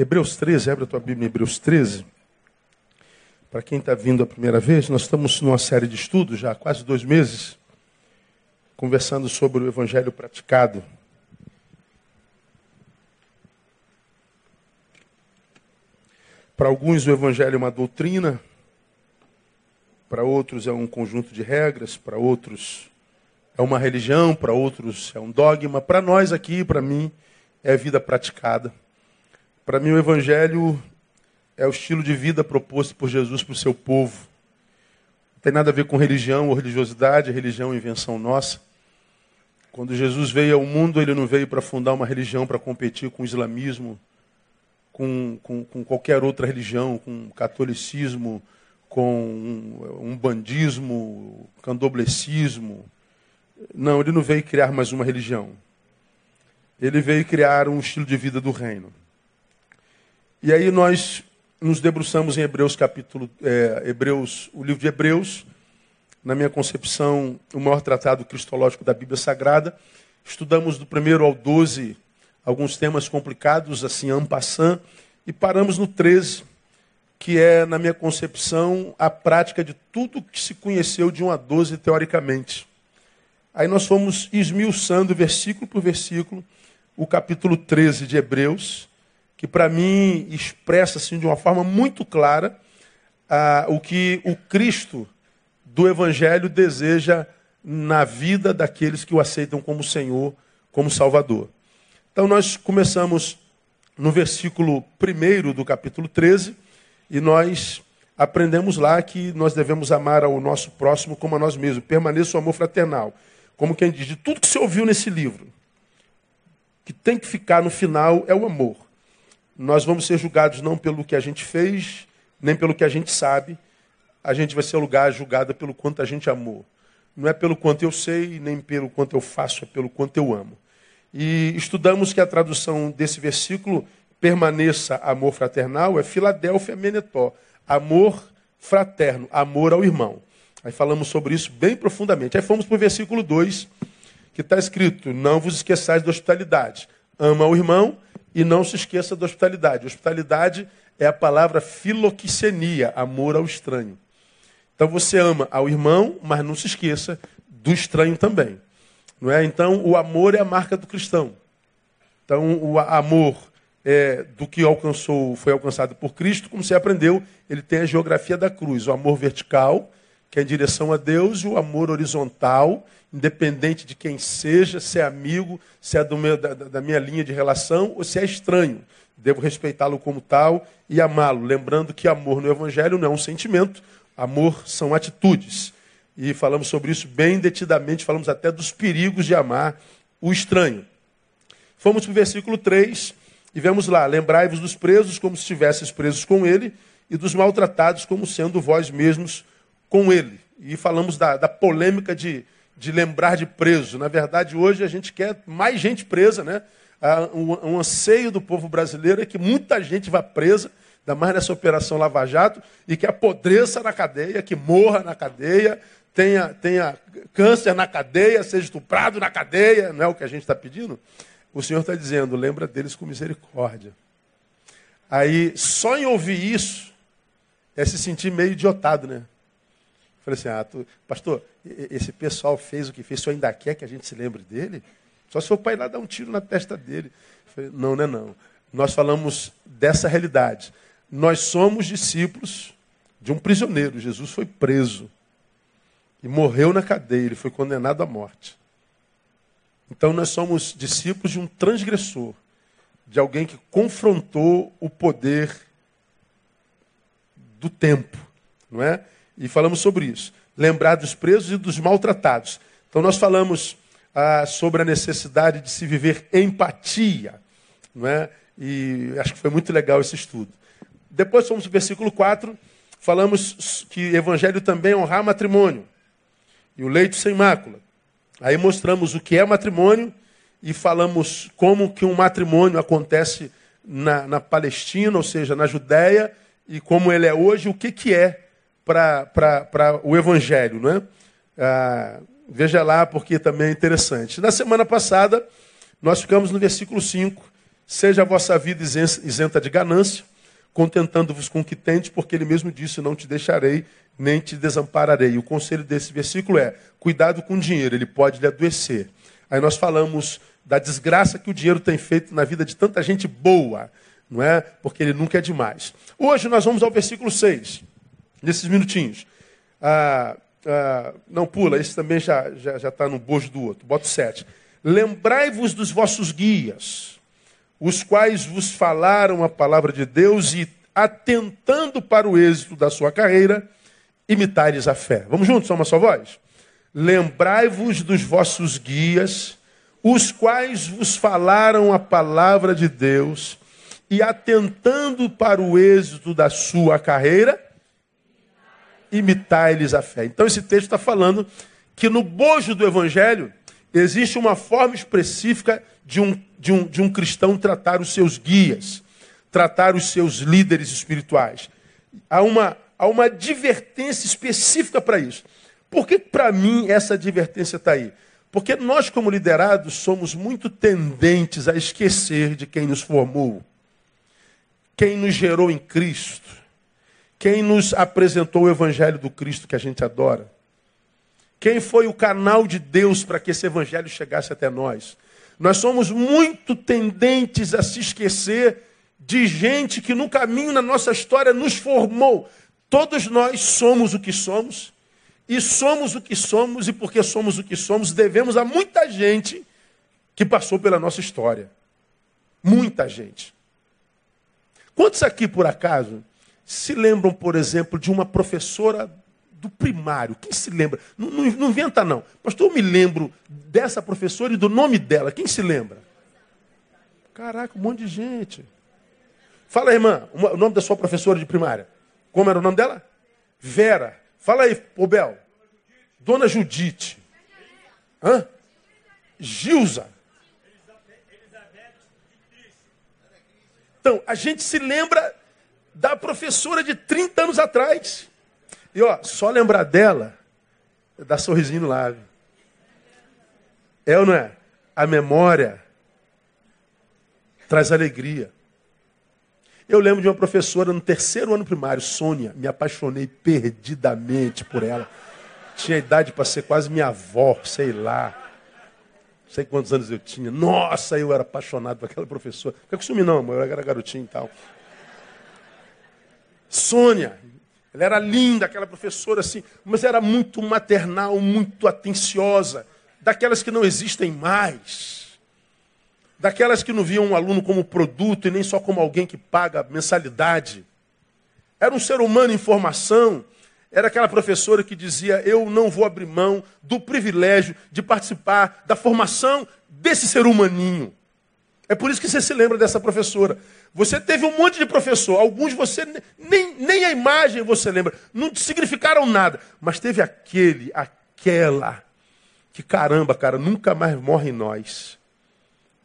Hebreus 13, abre a tua Bíblia Hebreus 13. Para quem está vindo a primeira vez, nós estamos numa série de estudos já há quase dois meses, conversando sobre o Evangelho praticado. Para alguns, o Evangelho é uma doutrina, para outros, é um conjunto de regras, para outros, é uma religião, para outros, é um dogma. Para nós aqui, para mim, é vida praticada. Para mim, o Evangelho é o estilo de vida proposto por Jesus para o seu povo. Não tem nada a ver com religião ou religiosidade, religião é invenção nossa. Quando Jesus veio ao mundo, ele não veio para fundar uma religião para competir com o islamismo, com, com, com, qualquer outra religião, com catolicismo, com um bandismo, candoblecismo. Não, ele não veio criar mais uma religião. Ele veio criar um estilo de vida do reino. E aí nós nos debruçamos em Hebreus capítulo, é, Hebreus, o livro de Hebreus, na minha concepção, o maior tratado cristológico da Bíblia Sagrada. Estudamos do primeiro ao 12 alguns temas complicados, assim, en passant, e paramos no 13, que é, na minha concepção, a prática de tudo que se conheceu de 1 a 12 teoricamente. Aí nós fomos esmiuçando versículo por versículo o capítulo 13 de Hebreus, que para mim expressa assim, de uma forma muito clara ah, o que o Cristo do Evangelho deseja na vida daqueles que o aceitam como Senhor, como Salvador. Então nós começamos no versículo 1 do capítulo 13 e nós aprendemos lá que nós devemos amar ao nosso próximo como a nós mesmos. Permaneça o amor fraternal. Como quem diz, de tudo que você ouviu nesse livro, que tem que ficar no final é o amor nós vamos ser julgados não pelo que a gente fez, nem pelo que a gente sabe. A gente vai ser lugar julgada pelo quanto a gente amou. Não é pelo quanto eu sei, nem pelo quanto eu faço, é pelo quanto eu amo. E estudamos que a tradução desse versículo, permaneça amor fraternal, é Filadélfia Menetó. Amor fraterno, amor ao irmão. Aí falamos sobre isso bem profundamente. Aí fomos para o versículo 2, que está escrito: Não vos esqueçais da hospitalidade. Ama o irmão e não se esqueça da hospitalidade. Hospitalidade é a palavra filoquicenia, amor ao estranho. Então você ama ao irmão, mas não se esqueça do estranho também. Não é? Então o amor é a marca do cristão. Então o amor é, do que alcançou, foi alcançado por Cristo, como você aprendeu, ele tem a geografia da cruz, o amor vertical, que é em direção a Deus, e o amor horizontal, independente de quem seja, se é amigo, se é meu, da, da, minha linha de relação ou se é estranho. Devo respeitá-lo como tal e amá-lo. Lembrando que amor no Evangelho não é um sentimento, amor são atitudes. E falamos sobre isso bem detidamente, falamos até dos perigos de amar o estranho. Fomos para o versículo 3 e vemos lá: Lembrai-vos dos presos como se estivesseis presos com ele, e dos maltratados como sendo vós mesmos com ele. E falamos da, da polêmica de de lembrar de preso. Na verdade, hoje a gente quer mais gente presa, né? Um, um anseio do povo brasileiro é que muita gente vá presa, ainda mais nessa operação Lava Jato, e que apodreça na cadeia, que morra na cadeia, tenha, tenha câncer na cadeia, seja estuprado na cadeia, não é o que a gente está pedindo? O Senhor está dizendo, lembra deles com misericórdia. Aí, só em ouvir isso, é se sentir meio idiotado, né? Falei assim, ah, tu, pastor, esse pessoal fez o que fez, o senhor ainda quer que a gente se lembre dele? Só se for para ir lá dar um tiro na testa dele. Falei, não, não é não. Nós falamos dessa realidade. Nós somos discípulos de um prisioneiro. Jesus foi preso e morreu na cadeia, ele foi condenado à morte. Então nós somos discípulos de um transgressor, de alguém que confrontou o poder do tempo, não é? E falamos sobre isso. Lembrar dos presos e dos maltratados. Então nós falamos ah, sobre a necessidade de se viver empatia. Não é? E acho que foi muito legal esse estudo. Depois fomos para o versículo 4, falamos que evangelho também é honrar matrimônio. E o leito sem mácula. Aí mostramos o que é matrimônio e falamos como que um matrimônio acontece na, na Palestina, ou seja, na Judéia, e como ele é hoje, o que, que é para o Evangelho, não é? Ah, veja lá, porque também é interessante. Na semana passada, nós ficamos no versículo 5, Seja a vossa vida isenta de ganância, contentando-vos com o que tendes, porque ele mesmo disse: Não te deixarei, nem te desampararei. O conselho desse versículo é: cuidado com o dinheiro, ele pode lhe adoecer. Aí nós falamos da desgraça que o dinheiro tem feito na vida de tanta gente boa, não é? Porque ele nunca é demais. Hoje nós vamos ao versículo 6, nesses minutinhos. Ah, ah, não pula, esse também já está já, já tá no bojo do outro. Bota o 7. Lembrai-vos dos vossos guias, os quais vos falaram a palavra de Deus e, atentando para o êxito da sua carreira, imitai-lhes a fé. Vamos juntos, só uma só voz? Lembrai-vos dos vossos guias, os quais vos falaram a palavra de Deus, e atentando para o êxito da sua carreira, imitai-lhes a fé. Então esse texto está falando que no bojo do evangelho existe uma forma específica de um, de um, de um cristão tratar os seus guias, tratar os seus líderes espirituais. Há uma, há uma advertência específica para isso. Por que para mim essa advertência está aí? Porque nós, como liderados, somos muito tendentes a esquecer de quem nos formou, quem nos gerou em Cristo, quem nos apresentou o Evangelho do Cristo que a gente adora, quem foi o canal de Deus para que esse Evangelho chegasse até nós. Nós somos muito tendentes a se esquecer de gente que no caminho, na nossa história, nos formou. Todos nós somos o que somos e somos o que somos, e porque somos o que somos, devemos a muita gente que passou pela nossa história. Muita gente. Quantos aqui, por acaso, se lembram, por exemplo, de uma professora do primário? Quem se lembra? Não, não, não inventa, não. Pastor, eu me lembro dessa professora e do nome dela. Quem se lembra? Caraca, um monte de gente. Fala, irmã, o nome da sua professora de primária. Como era o nome dela? Vera. Fala aí, ô Bel. Dona Judite. Hã? Gilza. Então, a gente se lembra da professora de 30 anos atrás. E ó, só lembrar dela, dá sorrisinho no lábio. É ou não é? A memória traz alegria. Eu lembro de uma professora no terceiro ano primário, Sônia. Me apaixonei perdidamente por ela. Tinha idade para ser quase minha avó, sei lá. Não sei quantos anos eu tinha. Nossa, eu era apaixonado por aquela professora. Não fica com não, amor. Eu era garotinho e tal. Sônia. Ela era linda, aquela professora assim, mas era muito maternal, muito atenciosa. Daquelas que não existem mais daquelas que não viam um aluno como produto e nem só como alguém que paga mensalidade. Era um ser humano em formação. Era aquela professora que dizia: Eu não vou abrir mão do privilégio de participar da formação desse ser humaninho. É por isso que você se lembra dessa professora. Você teve um monte de professor, alguns você nem, nem a imagem você lembra, não significaram nada, mas teve aquele, aquela, que caramba, cara, nunca mais morre em nós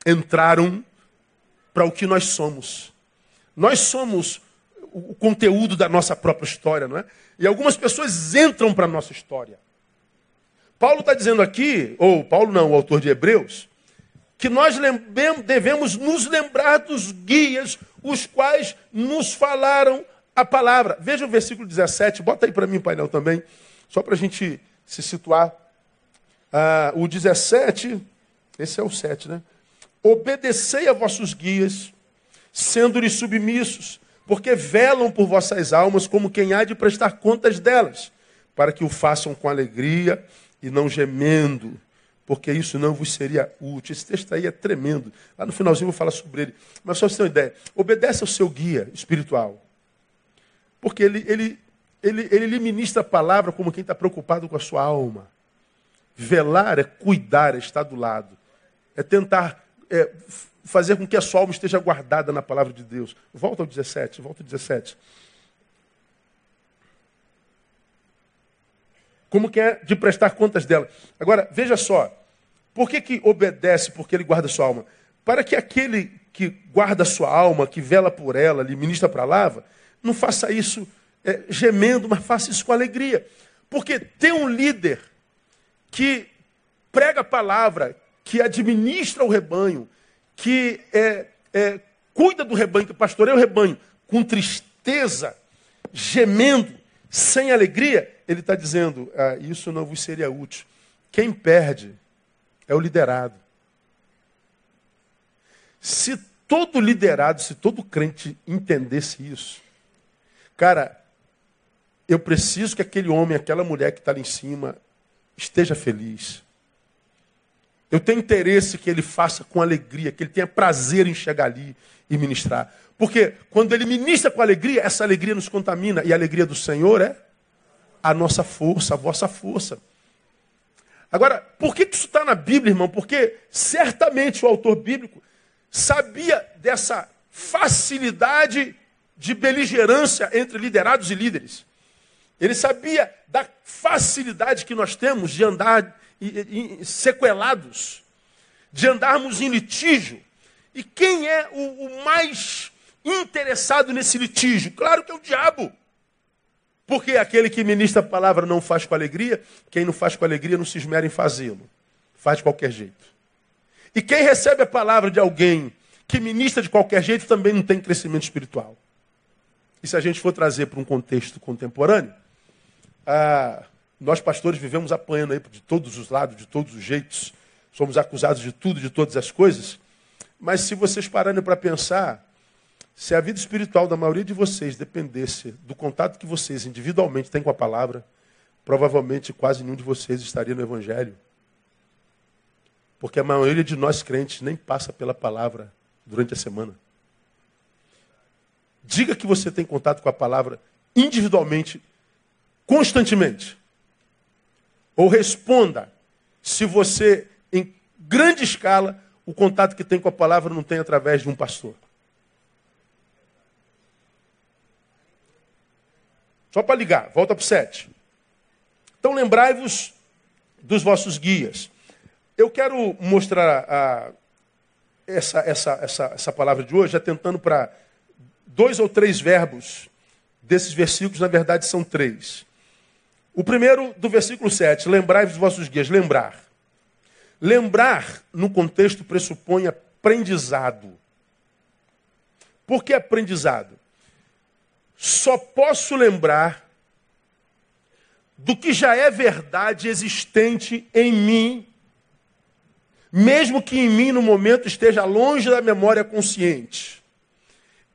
entraram para o que nós somos. Nós somos o conteúdo da nossa própria história, não é? E algumas pessoas entram para a nossa história. Paulo está dizendo aqui, ou Paulo não, o autor de Hebreus, que nós devemos nos lembrar dos guias, os quais nos falaram a palavra. Veja o versículo 17, bota aí para mim, painel, também, só para a gente se situar. Ah, o 17, esse é o 7, né? Obedecei a vossos guias, sendo-lhes submissos, porque velam por vossas almas como quem há de prestar contas delas, para que o façam com alegria e não gemendo, porque isso não vos seria útil. Esse texto aí é tremendo. Lá no finalzinho eu vou falar sobre ele. Mas só você ter uma ideia, obedece ao seu guia espiritual. Porque ele, ele, ele, ele lhe ministra a palavra como quem está preocupado com a sua alma. Velar é cuidar, é estar do lado. É tentar é, fazer com que a sua alma esteja guardada na palavra de Deus. Volta ao 17, volta ao 17. Como que é de prestar contas dela. Agora, veja só. Por que, que obedece? Porque ele guarda sua alma. Para que aquele que guarda sua alma, que vela por ela, lhe ministra a palavra, não faça isso é, gemendo, mas faça isso com alegria. Porque tem um líder que prega a palavra, que administra o rebanho, que é, é, cuida do rebanho, que pastoreia o rebanho, com tristeza, gemendo, sem alegria, ele está dizendo: ah, isso não vos seria útil. Quem perde é o liderado. Se todo liderado, se todo crente entendesse isso, cara, eu preciso que aquele homem, aquela mulher que está ali em cima, esteja feliz. Eu tenho interesse que ele faça com alegria, que ele tenha prazer em chegar ali e ministrar. Porque quando ele ministra com alegria, essa alegria nos contamina. E a alegria do Senhor é a nossa força, a vossa força. Agora, por que isso está na Bíblia, irmão? Porque certamente o autor bíblico sabia dessa facilidade de beligerância entre liderados e líderes. Ele sabia da facilidade que nós temos de andar sequelados, de andarmos em litígio. E quem é o, o mais interessado nesse litígio? Claro que é o diabo. Porque aquele que ministra a palavra não faz com alegria, quem não faz com alegria não se esmera em fazê-lo. Faz de qualquer jeito. E quem recebe a palavra de alguém que ministra de qualquer jeito também não tem crescimento espiritual. E se a gente for trazer para um contexto contemporâneo, ah, nós, pastores, vivemos apanhando aí de todos os lados, de todos os jeitos. Somos acusados de tudo, de todas as coisas. Mas se vocês pararem para pensar, se a vida espiritual da maioria de vocês dependesse do contato que vocês individualmente têm com a palavra, provavelmente quase nenhum de vocês estaria no Evangelho. Porque a maioria de nós crentes nem passa pela palavra durante a semana. Diga que você tem contato com a palavra individualmente, constantemente. Ou responda se você, em grande escala, o contato que tem com a palavra não tem através de um pastor. Só para ligar, volta para o 7. Então lembrai-vos dos vossos guias. Eu quero mostrar a, essa, essa, essa, essa palavra de hoje, atentando para dois ou três verbos desses versículos, na verdade são três. O primeiro do versículo 7, lembrai-vos vossos guias, lembrar. Lembrar, no contexto, pressupõe aprendizado. Por que aprendizado? Só posso lembrar do que já é verdade existente em mim, mesmo que em mim no momento esteja longe da memória consciente.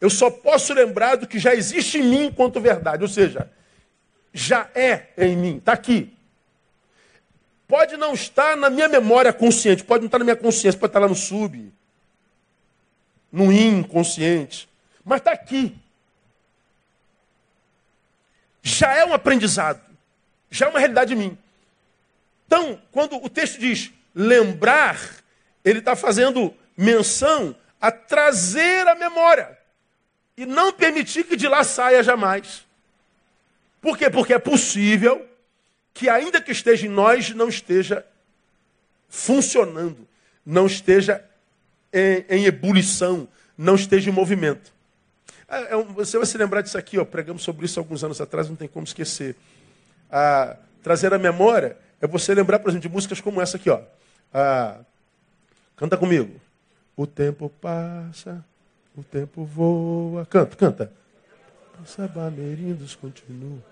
Eu só posso lembrar do que já existe em mim enquanto verdade, ou seja, já é em mim, está aqui. Pode não estar na minha memória consciente, pode não estar na minha consciência, pode estar lá no sub, no inconsciente, mas está aqui. Já é um aprendizado, já é uma realidade em mim. Então, quando o texto diz lembrar, ele está fazendo menção a trazer a memória e não permitir que de lá saia jamais. Por quê? Porque é possível que, ainda que esteja em nós, não esteja funcionando, não esteja em, em ebulição, não esteja em movimento. É, é um, você vai se lembrar disso aqui, ó, pregamos sobre isso alguns anos atrás, não tem como esquecer. Ah, trazer a memória é você lembrar, por exemplo, de músicas como essa aqui. Ó. Ah, canta comigo. O tempo passa, o tempo voa. Canta, canta. Poupança Bamerindos continua.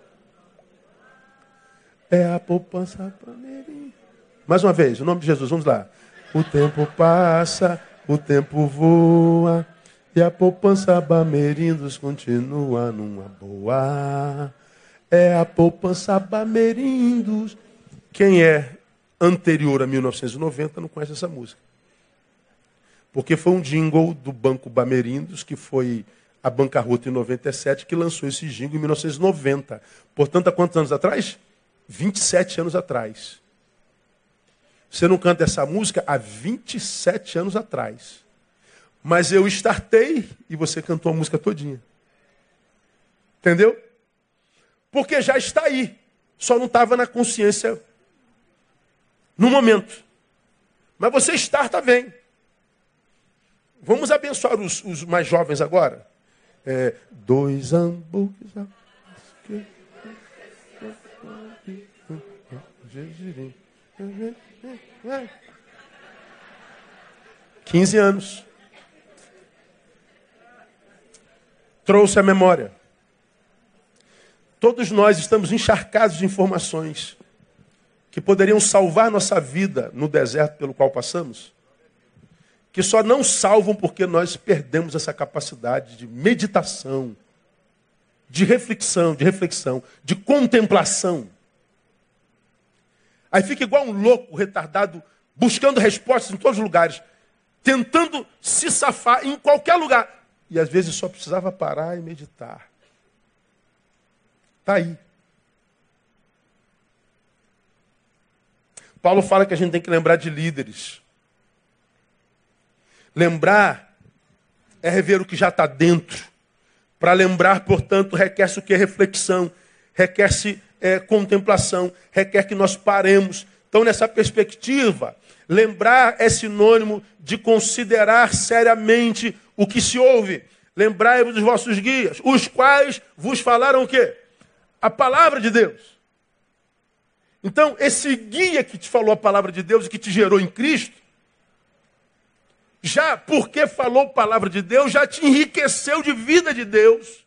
É a poupança Bamerindos. Mais uma vez, o nome de Jesus, vamos lá. O tempo passa, o tempo voa. E a poupança Bamerindos continua numa boa. É a poupança Bamerindos. Quem é anterior a 1990 não conhece essa música. Porque foi um jingle do Banco Bamerindos que foi a bancarrota em 97, que lançou esse jingle em 1990. Portanto, há quantos anos atrás? 27 anos atrás. Você não canta essa música há 27 anos atrás. Mas eu startei e você cantou a música todinha. Entendeu? Porque já está aí. Só não estava na consciência no momento. Mas você starta bem. Vamos abençoar os, os mais jovens agora? É, dois hambúrgueres. 15 anos. trouxe a memória. Todos nós estamos encharcados de informações que poderiam salvar nossa vida no deserto pelo qual passamos, que só não salvam porque nós perdemos essa capacidade de meditação, de reflexão, de reflexão, de contemplação. Aí fica igual um louco retardado, buscando respostas em todos os lugares, tentando se safar em qualquer lugar. E às vezes só precisava parar e meditar. Está aí. Paulo fala que a gente tem que lembrar de líderes. Lembrar é rever o que já está dentro. Para lembrar, portanto, requer-se o que? Reflexão, requer-se é, contemplação, requer que nós paremos. Então, nessa perspectiva, lembrar é sinônimo de considerar seriamente o que se ouve. Lembrai-vos dos vossos guias, os quais vos falaram o quê? A palavra de Deus. Então, esse guia que te falou a palavra de Deus e que te gerou em Cristo, já porque falou palavra de Deus, já te enriqueceu de vida de Deus,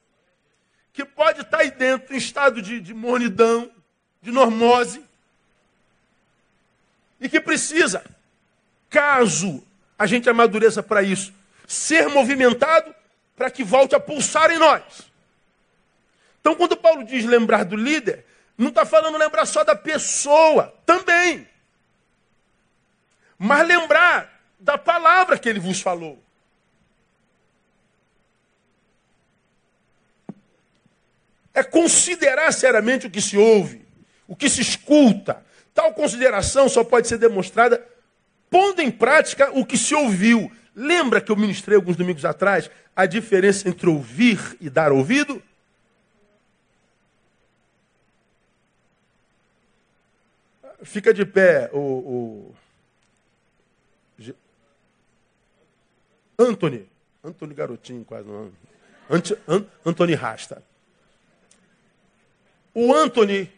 que pode estar aí dentro em estado de, de mornidão, de normose, e que precisa, caso a gente amadureça para isso, ser movimentado para que volte a pulsar em nós. Então, quando Paulo diz lembrar do líder, não está falando lembrar só da pessoa, também. Mas lembrar da palavra que ele vos falou. É considerar seriamente o que se ouve, o que se escuta. Tal consideração só pode ser demonstrada pondo em prática o que se ouviu. Lembra que eu ministrei alguns domingos atrás a diferença entre ouvir e dar ouvido? Fica de pé o. Anthony. Anthony Garotinho, quase não. Ant, An, Anthony Rasta. O Anthony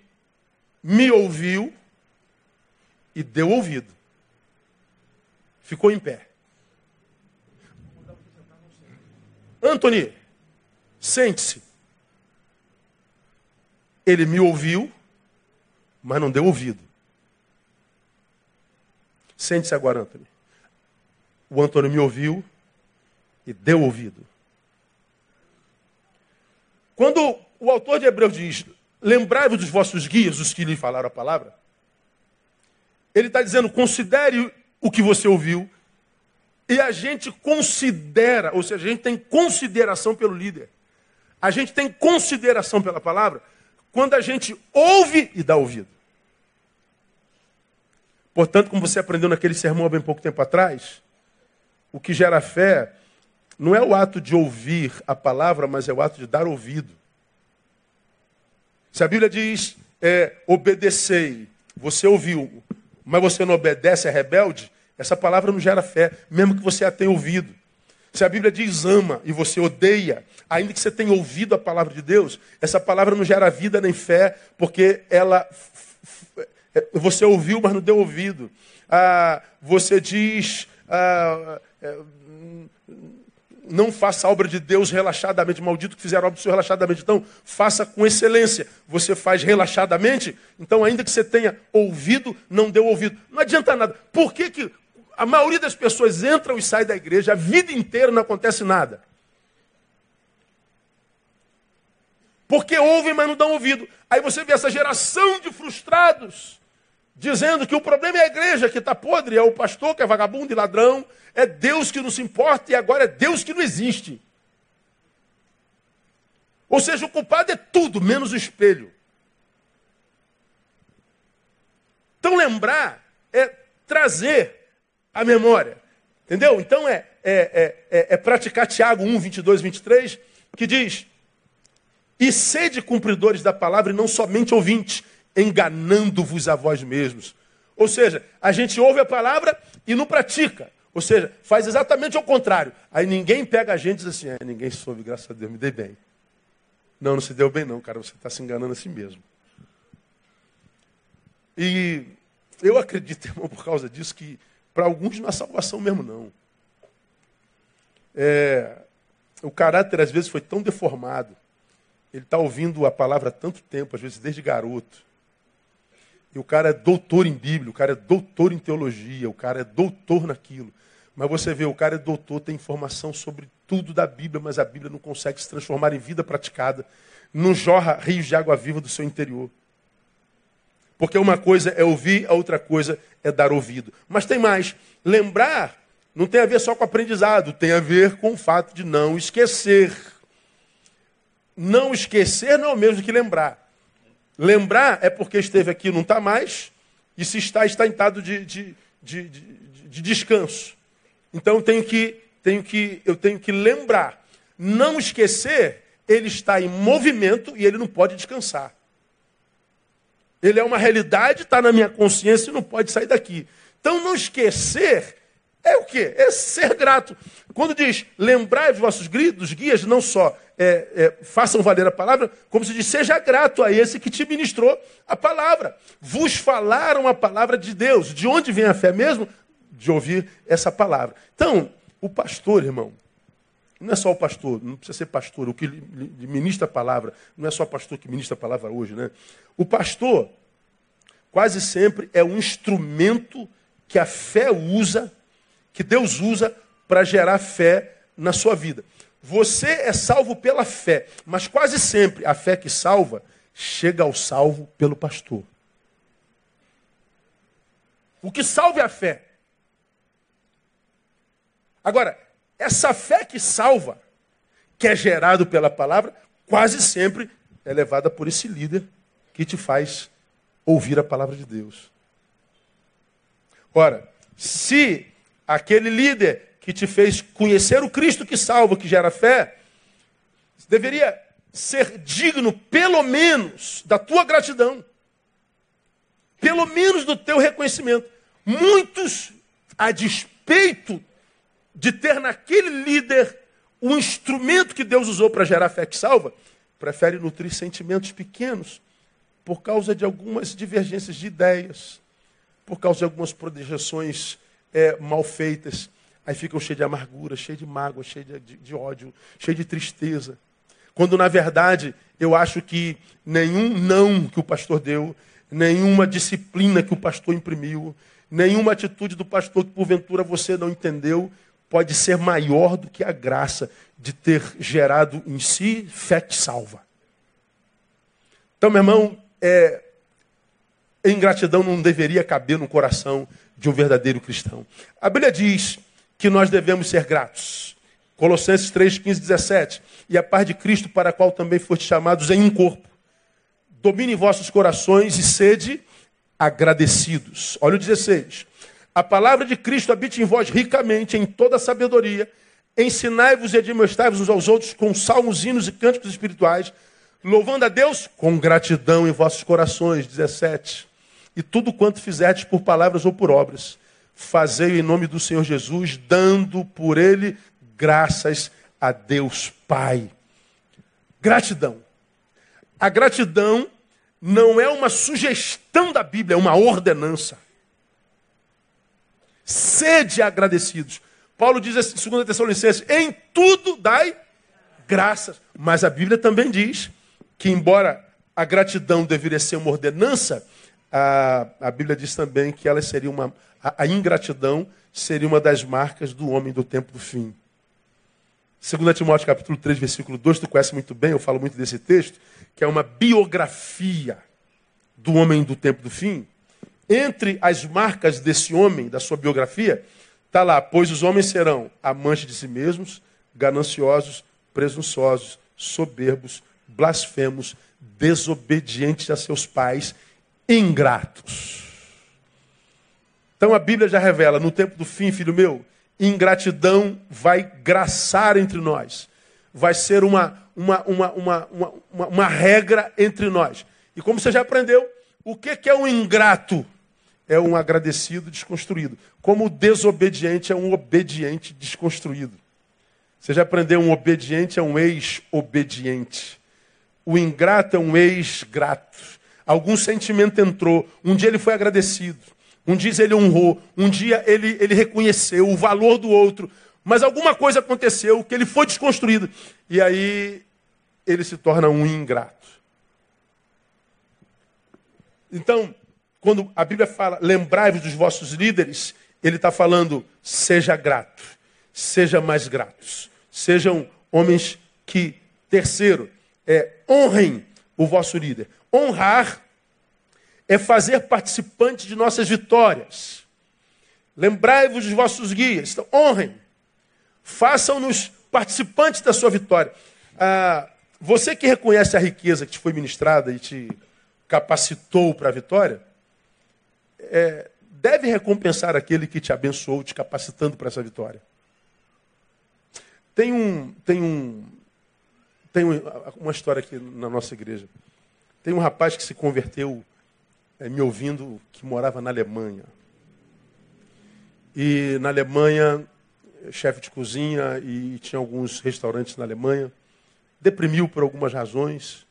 me ouviu e deu ouvido. Ficou em pé. Anthony, sente-se. Ele me ouviu, mas não deu ouvido. Sente-se agora, Anthony. O Antônio me ouviu e deu ouvido. Quando o autor de Hebreus diz: Lembrai-vos dos vossos guias, os que lhe falaram a palavra, ele está dizendo: considere o que você ouviu e a gente considera, ou seja, a gente tem consideração pelo líder. A gente tem consideração pela palavra quando a gente ouve e dá ouvido. Portanto, como você aprendeu naquele sermão há bem pouco tempo atrás, o que gera fé não é o ato de ouvir a palavra, mas é o ato de dar ouvido. Se a Bíblia diz, é, obedecei, você ouviu, mas você não obedece, é rebelde, essa palavra não gera fé, mesmo que você a tenha ouvido. Se a Bíblia diz ama e você odeia, ainda que você tenha ouvido a palavra de Deus, essa palavra não gera vida nem fé, porque ela é, você ouviu, mas não deu ouvido. Ah, você diz ah, é, não faça a obra de Deus relaxadamente, maldito que fizer a obra do Senhor relaxadamente. Então, faça com excelência. Você faz relaxadamente, então, ainda que você tenha ouvido, não deu ouvido. Não adianta nada. Por que, que a maioria das pessoas entram e saem da igreja, a vida inteira não acontece nada. Porque ouvem, mas não dão ouvido. Aí você vê essa geração de frustrados, dizendo que o problema é a igreja que está podre, é o pastor que é vagabundo e ladrão, é Deus que não se importa e agora é Deus que não existe. Ou seja, o culpado é tudo, menos o espelho. Então lembrar é trazer a memória. Entendeu? Então é, é, é, é, é praticar Tiago 1, 22, 23, que diz: E sede cumpridores da palavra e não somente ouvintes, enganando-vos a vós mesmos. Ou seja, a gente ouve a palavra e não pratica. Ou seja, faz exatamente ao contrário. Aí ninguém pega a gente e diz assim: é, ninguém soube, graças a Deus, me dei bem. Não, não se deu bem, não, cara, você está se enganando a si mesmo. E eu acredito, irmão, por causa disso, que para alguns não é salvação mesmo, não. É, o caráter às vezes foi tão deformado. Ele está ouvindo a palavra há tanto tempo, às vezes desde garoto. E o cara é doutor em Bíblia, o cara é doutor em teologia, o cara é doutor naquilo. Mas você vê, o cara é doutor, tem informação sobre tudo da Bíblia, mas a Bíblia não consegue se transformar em vida praticada. Não jorra rios de água viva do seu interior. Porque uma coisa é ouvir, a outra coisa é dar ouvido. Mas tem mais. Lembrar não tem a ver só com aprendizado, tem a ver com o fato de não esquecer. Não esquecer não é o mesmo que lembrar. Lembrar é porque esteve aqui não está mais, e se está, está em estado de, de, de, de, descanso. Então eu tenho, que, tenho que, eu tenho que lembrar. Não esquecer, ele está em movimento e ele não pode descansar. Ele é uma realidade, está na minha consciência e não pode sair daqui. Então não esquecer é o quê? É ser grato. Quando diz, lembrai os vossos gritos, guias, não só é, é, façam valer a palavra, como se diz, seja grato a esse que te ministrou a palavra. Vos falaram a palavra de Deus. De onde vem a fé mesmo? De ouvir essa palavra. Então, o pastor, irmão, não é só o pastor, não precisa ser pastor, o que ministra a palavra, não é só pastor que ministra a palavra hoje, né? O pastor, quase sempre, é um instrumento que a fé usa que Deus usa para gerar fé na sua vida. Você é salvo pela fé, mas quase sempre a fé que salva chega ao salvo pelo pastor. O que salva é a fé. Agora, essa fé que salva, que é gerado pela palavra, quase sempre é levada por esse líder que te faz ouvir a palavra de Deus. Ora, se aquele líder que te fez conhecer o Cristo que salva, que gera fé, deveria ser digno, pelo menos, da tua gratidão, pelo menos do teu reconhecimento. Muitos, a despeito de ter naquele líder o instrumento que Deus usou para gerar fé que salva, preferem nutrir sentimentos pequenos por causa de algumas divergências de ideias, por causa de algumas projeções é, mal feitas, aí ficam cheios de amargura, cheios de mágoa, cheios de, de, de ódio, cheios de tristeza. Quando na verdade eu acho que nenhum não que o pastor deu, nenhuma disciplina que o pastor imprimiu, nenhuma atitude do pastor que porventura você não entendeu, pode ser maior do que a graça de ter gerado em si fé que salva. Então, meu irmão, é, ingratidão não deveria caber no coração de um verdadeiro cristão. A Bíblia diz que nós devemos ser gratos. Colossenses 3, 15, 17. E a paz de Cristo, para a qual também foste chamados em um corpo. Domine vossos corações e sede agradecidos. Olha o 16. A palavra de Cristo habite em vós ricamente, em toda sabedoria. Ensinai-vos e admoestai-vos uns aos outros com salmos, hinos e cânticos espirituais, louvando a Deus com gratidão em vossos corações. 17. E tudo quanto fizerdes por palavras ou por obras, fazei em nome do Senhor Jesus, dando por ele graças a Deus Pai. Gratidão. A gratidão não é uma sugestão da Bíblia, é uma ordenança. Sede agradecidos. Paulo diz assim, 2 Tessalonicenses, em tudo dai graças. Mas a Bíblia também diz que, embora a gratidão deveria ser uma ordenança, a, a Bíblia diz também que ela seria uma. A, a ingratidão seria uma das marcas do homem do tempo do fim. 2 Timóteo capítulo 3, versículo 2, tu conhece muito bem, eu falo muito desse texto, que é uma biografia do homem do tempo do fim. Entre as marcas desse homem, da sua biografia, está lá, pois os homens serão amantes de si mesmos, gananciosos, presunçosos, soberbos, blasfemos, desobedientes a seus pais, ingratos. Então a Bíblia já revela, no tempo do fim, filho meu, ingratidão vai graçar entre nós. Vai ser uma, uma, uma, uma, uma, uma regra entre nós. E como você já aprendeu, o que é um ingrato? É um agradecido desconstruído. Como o desobediente é um obediente desconstruído. Você já aprendeu, um obediente é um ex-obediente. O ingrato é um ex-grato algum sentimento entrou. Um dia ele foi agradecido. Um dia ele honrou. Um dia ele, ele reconheceu o valor do outro. Mas alguma coisa aconteceu que ele foi desconstruído. E aí ele se torna um ingrato. Então, quando a Bíblia fala, lembrai-vos dos vossos líderes, ele está falando, seja grato, seja mais gratos, sejam homens que, terceiro, é, honrem o vosso líder. Honrar é fazer participante de nossas vitórias. Lembrai-vos dos vossos guias, então, honrem, façam-nos participantes da sua vitória. Ah, você que reconhece a riqueza que te foi ministrada e te capacitou para a vitória, é, deve recompensar aquele que te abençoou, te capacitando para essa vitória. Tem um, tem um, tem uma história aqui na nossa igreja. Tem um rapaz que se converteu, é, me ouvindo, que morava na Alemanha. E na Alemanha, chefe de cozinha e tinha alguns restaurantes na Alemanha deprimiu por algumas razões,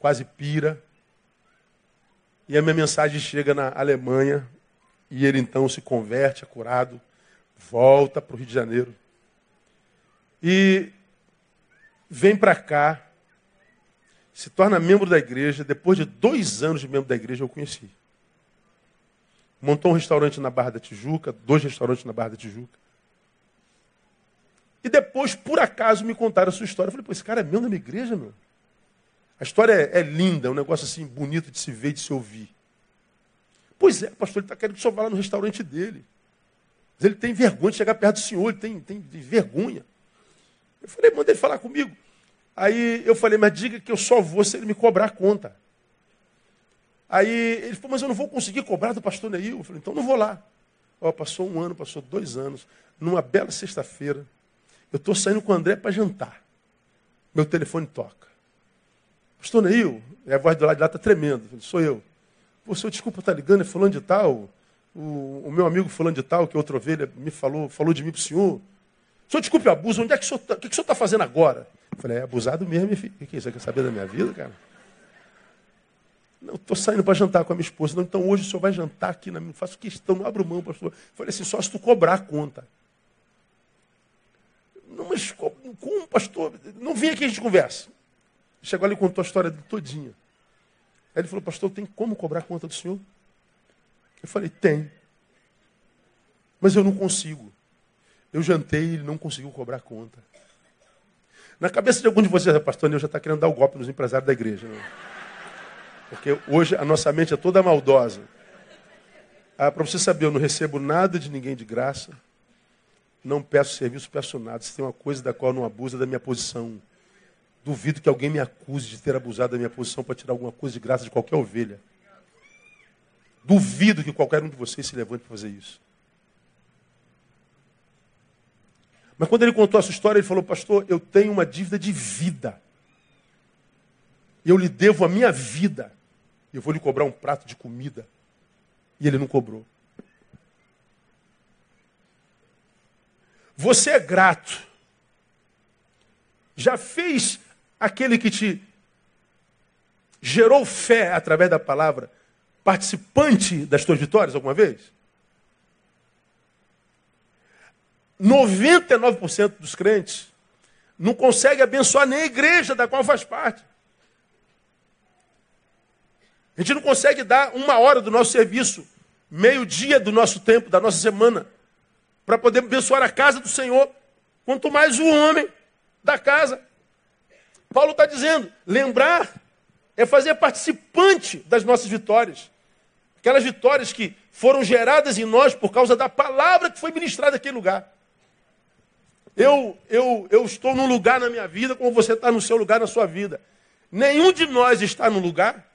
quase pira. E a minha mensagem chega na Alemanha e ele então se converte, é curado, volta para o Rio de Janeiro. E vem para cá, se torna membro da igreja. Depois de dois anos de membro da igreja, eu conheci. Montou um restaurante na Barra da Tijuca, dois restaurantes na Barra da Tijuca. E depois, por acaso, me contaram a sua história. Eu falei, pô, esse cara é meu na minha igreja, meu. A história é, é linda, é um negócio assim bonito de se ver de se ouvir. Pois é, pastor, ele está querendo que o senhor vá lá no restaurante dele. Mas ele tem vergonha de chegar perto do senhor, ele tem, tem vergonha. Eu falei, manda ele falar comigo. Aí eu falei, mas diga que eu só vou se ele me cobrar a conta. Aí ele falou, mas eu não vou conseguir cobrar do pastor Neil. Eu falei, então não vou lá. Ó, passou um ano, passou dois anos. Numa bela sexta-feira, eu estou saindo com o André para jantar. Meu telefone toca. Pastor Neil, a voz do lado de lá está tremendo. Sou eu. Pô, senhor, desculpa tá ligando, é fulano de tal. O, o, meu amigo fulano de tal, que é outra ovelha, me falou, falou de mim para o senhor. Senhor, desculpe o abuso, onde é que o senhor está, o que, que o senhor está fazendo agora? Eu falei, é abusado mesmo, minha filha. O que é isso? Você quer saber da minha vida, cara? Não, estou saindo para jantar com a minha esposa. Não, então hoje o senhor vai jantar aqui, na minha, faço questão, não abro mão, pastor. Eu falei assim, só se tu cobrar a conta. Não, mas como, pastor? Não vem aqui a gente conversa. Chegou ali e contou a história dele todinha. Aí ele falou, pastor, tem como cobrar a conta do senhor? Eu falei, tem. Mas eu não consigo. Eu jantei e ele não conseguiu cobrar conta. Na cabeça de algum de vocês, pastor, eu já está querendo dar o golpe nos empresários da igreja. Né? Porque hoje a nossa mente é toda maldosa. Ah, Para você saber, eu não recebo nada de ninguém de graça. Não peço serviço, peço nada. Se tem uma coisa da qual não abuso, é da minha posição. Duvido que alguém me acuse de ter abusado da minha posição para tirar alguma coisa de graça de qualquer ovelha. Duvido que qualquer um de vocês se levante para fazer isso. Mas quando ele contou essa história, ele falou: Pastor, eu tenho uma dívida de vida. Eu lhe devo a minha vida. Eu vou lhe cobrar um prato de comida. E ele não cobrou. Você é grato. Já fez aquele que te gerou fé através da palavra participante das tuas vitórias alguma vez? 99% dos crentes não consegue abençoar nem a igreja da qual faz parte. A gente não consegue dar uma hora do nosso serviço, meio dia do nosso tempo, da nossa semana, para poder abençoar a casa do Senhor, quanto mais o homem da casa. Paulo está dizendo: lembrar é fazer participante das nossas vitórias. Aquelas vitórias que foram geradas em nós por causa da palavra que foi ministrada naquele lugar. Eu, eu, eu estou num lugar na minha vida como você está no seu lugar na sua vida. Nenhum de nós está no lugar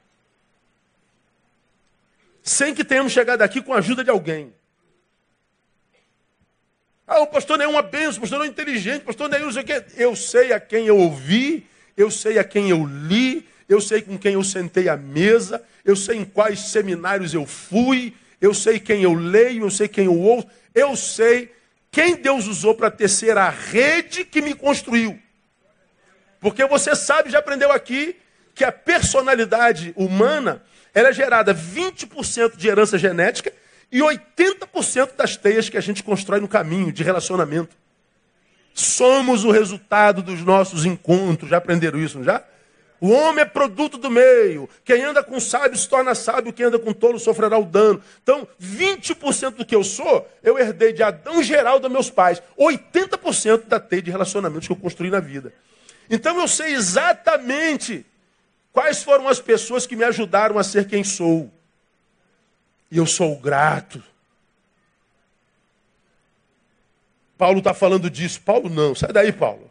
sem que tenhamos chegado aqui com a ajuda de alguém. Ah, o pastor Neil é uma benção, o pastor Neil é inteligente, o pastor não sei o quê. Eu sei a quem eu ouvi, eu sei a quem eu li, eu sei com quem eu sentei à mesa, eu sei em quais seminários eu fui, eu sei quem eu leio, eu sei quem eu ouço, eu sei quem Deus usou para tecer a rede que me construiu. Porque você sabe, já aprendeu aqui, que a personalidade humana ela é gerada 20% de herança genética e 80% das teias que a gente constrói no caminho de relacionamento. Somos o resultado dos nossos encontros. Já aprenderam isso, não já? O homem é produto do meio. Quem anda com sábio se torna sábio, quem anda com tolo sofrerá o dano. Então, 20% do que eu sou, eu herdei de Adão geral dos meus pais. 80% da teia de relacionamentos que eu construí na vida. Então eu sei exatamente quais foram as pessoas que me ajudaram a ser quem sou. E eu sou grato. Paulo está falando disso. Paulo não, sai daí, Paulo.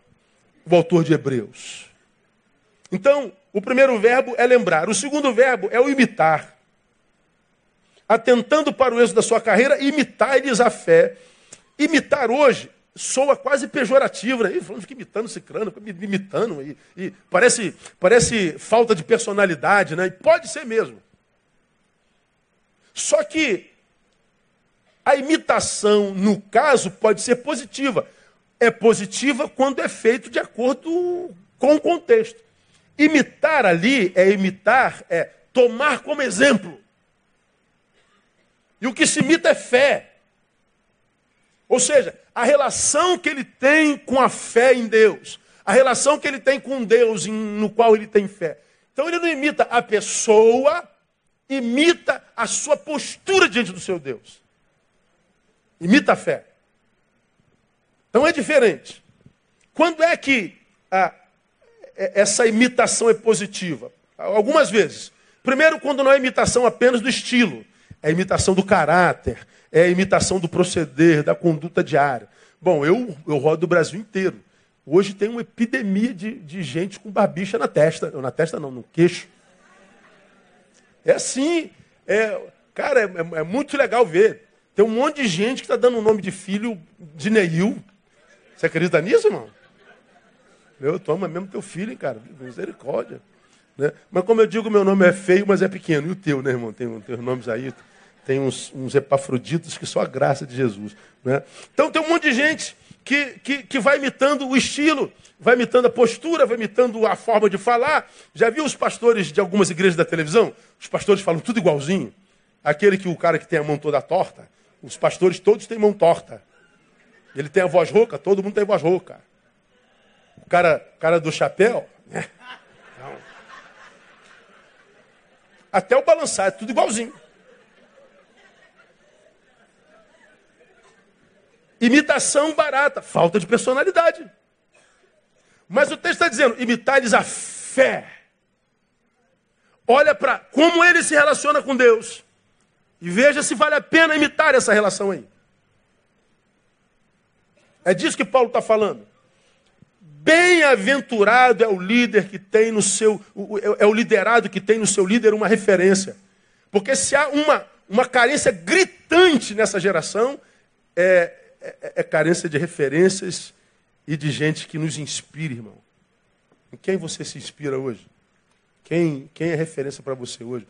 O autor de Hebreus. Então, o primeiro verbo é lembrar. O segundo verbo é o imitar. Atentando para o êxito da sua carreira, imitar-lhes a fé. Imitar hoje soa quase pejorativo, né? Falando, fica imitando esse crânio, fica imitando. E, e, parece, parece falta de personalidade, né? E pode ser mesmo. Só que a imitação, no caso, pode ser positiva. É positiva quando é feito de acordo com o contexto. Imitar ali é imitar, é tomar como exemplo. E o que se imita é fé. Ou seja, a relação que ele tem com a fé em Deus, a relação que ele tem com Deus no qual ele tem fé. Então ele não imita a pessoa, imita a sua postura diante do seu Deus. Imita a fé. Então é diferente. Quando é que a, essa imitação é positiva? Algumas vezes. Primeiro, quando não é imitação apenas do estilo, é imitação do caráter, é imitação do proceder, da conduta diária. Bom, eu, eu rodo o Brasil inteiro. Hoje tem uma epidemia de, de gente com barbicha na testa. Na testa não, no queixo. É assim. É, cara, é, é, é muito legal ver. Tem um monte de gente que está dando o nome de filho de Neil. Você acredita nisso, irmão? Meu, toma mesmo teu filho, hein, cara. Misericórdia. Né? Mas como eu digo, meu nome é feio, mas é pequeno. E o teu, né, irmão? Tem, tem os nomes aí, tem uns, uns epafroditos que só a graça de Jesus. Né? Então tem um monte de gente que, que, que vai imitando o estilo, vai imitando a postura, vai imitando a forma de falar. Já viu os pastores de algumas igrejas da televisão? Os pastores falam tudo igualzinho. Aquele que o cara que tem a mão toda torta, os pastores todos têm mão torta. Ele tem a voz rouca, todo mundo tem voz rouca. Cara, cara do chapéu, né? Então, até o balançar, é tudo igualzinho. Imitação barata, falta de personalidade. Mas o texto está dizendo: imitar-lhes a fé. Olha para como ele se relaciona com Deus. E veja se vale a pena imitar essa relação aí. É disso que Paulo está falando. Bem-aventurado é o líder que tem no seu, é o liderado que tem no seu líder uma referência. Porque se há uma, uma carência gritante nessa geração, é, é, é carência de referências e de gente que nos inspire, irmão. Em quem você se inspira hoje? Quem, quem é referência para você hoje?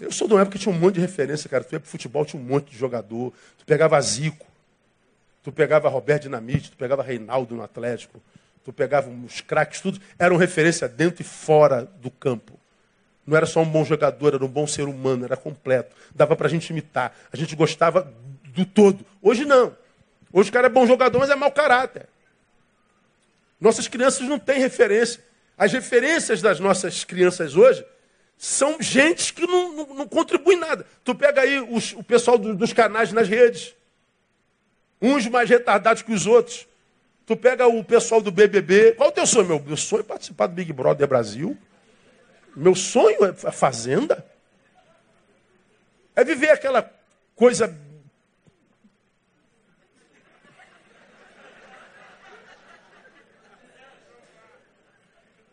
Eu sou de uma época que tinha um monte de referência, cara. Tu ia pro futebol, tinha um monte de jogador. Tu pegava Zico, tu pegava Roberto Dinamite, tu pegava Reinaldo no Atlético tu pegava os craques, tudo, eram referência dentro e fora do campo. Não era só um bom jogador, era um bom ser humano, era completo. Dava para a gente imitar. A gente gostava do todo. Hoje não. Hoje o cara é bom jogador, mas é mau caráter. Nossas crianças não têm referência. As referências das nossas crianças hoje são gente que não, não, não nada. Tu pega aí os, o pessoal do, dos canais nas redes. Uns mais retardados que os outros. Tu pega o pessoal do BBB. Qual é o teu sonho? Meu, meu sonho é participar do Big Brother Brasil. Meu sonho é a fazenda. É viver aquela coisa.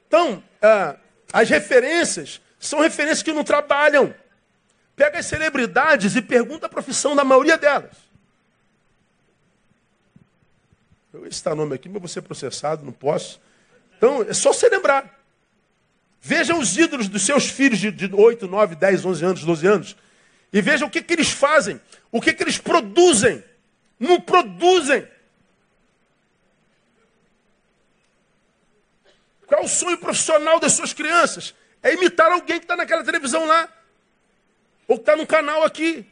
Então, ah, as referências são referências que não trabalham. Pega as celebridades e pergunta a profissão da maioria delas. Eu esse está nome aqui, mas vou ser processado, não posso. Então, é só celebrar. Veja os ídolos dos seus filhos de, de 8, 9, 10, 11 anos, 12 anos. E veja o que, que eles fazem, o que, que eles produzem. Não produzem. Qual é o sonho profissional das suas crianças? É imitar alguém que está naquela televisão lá. Ou que está no canal aqui.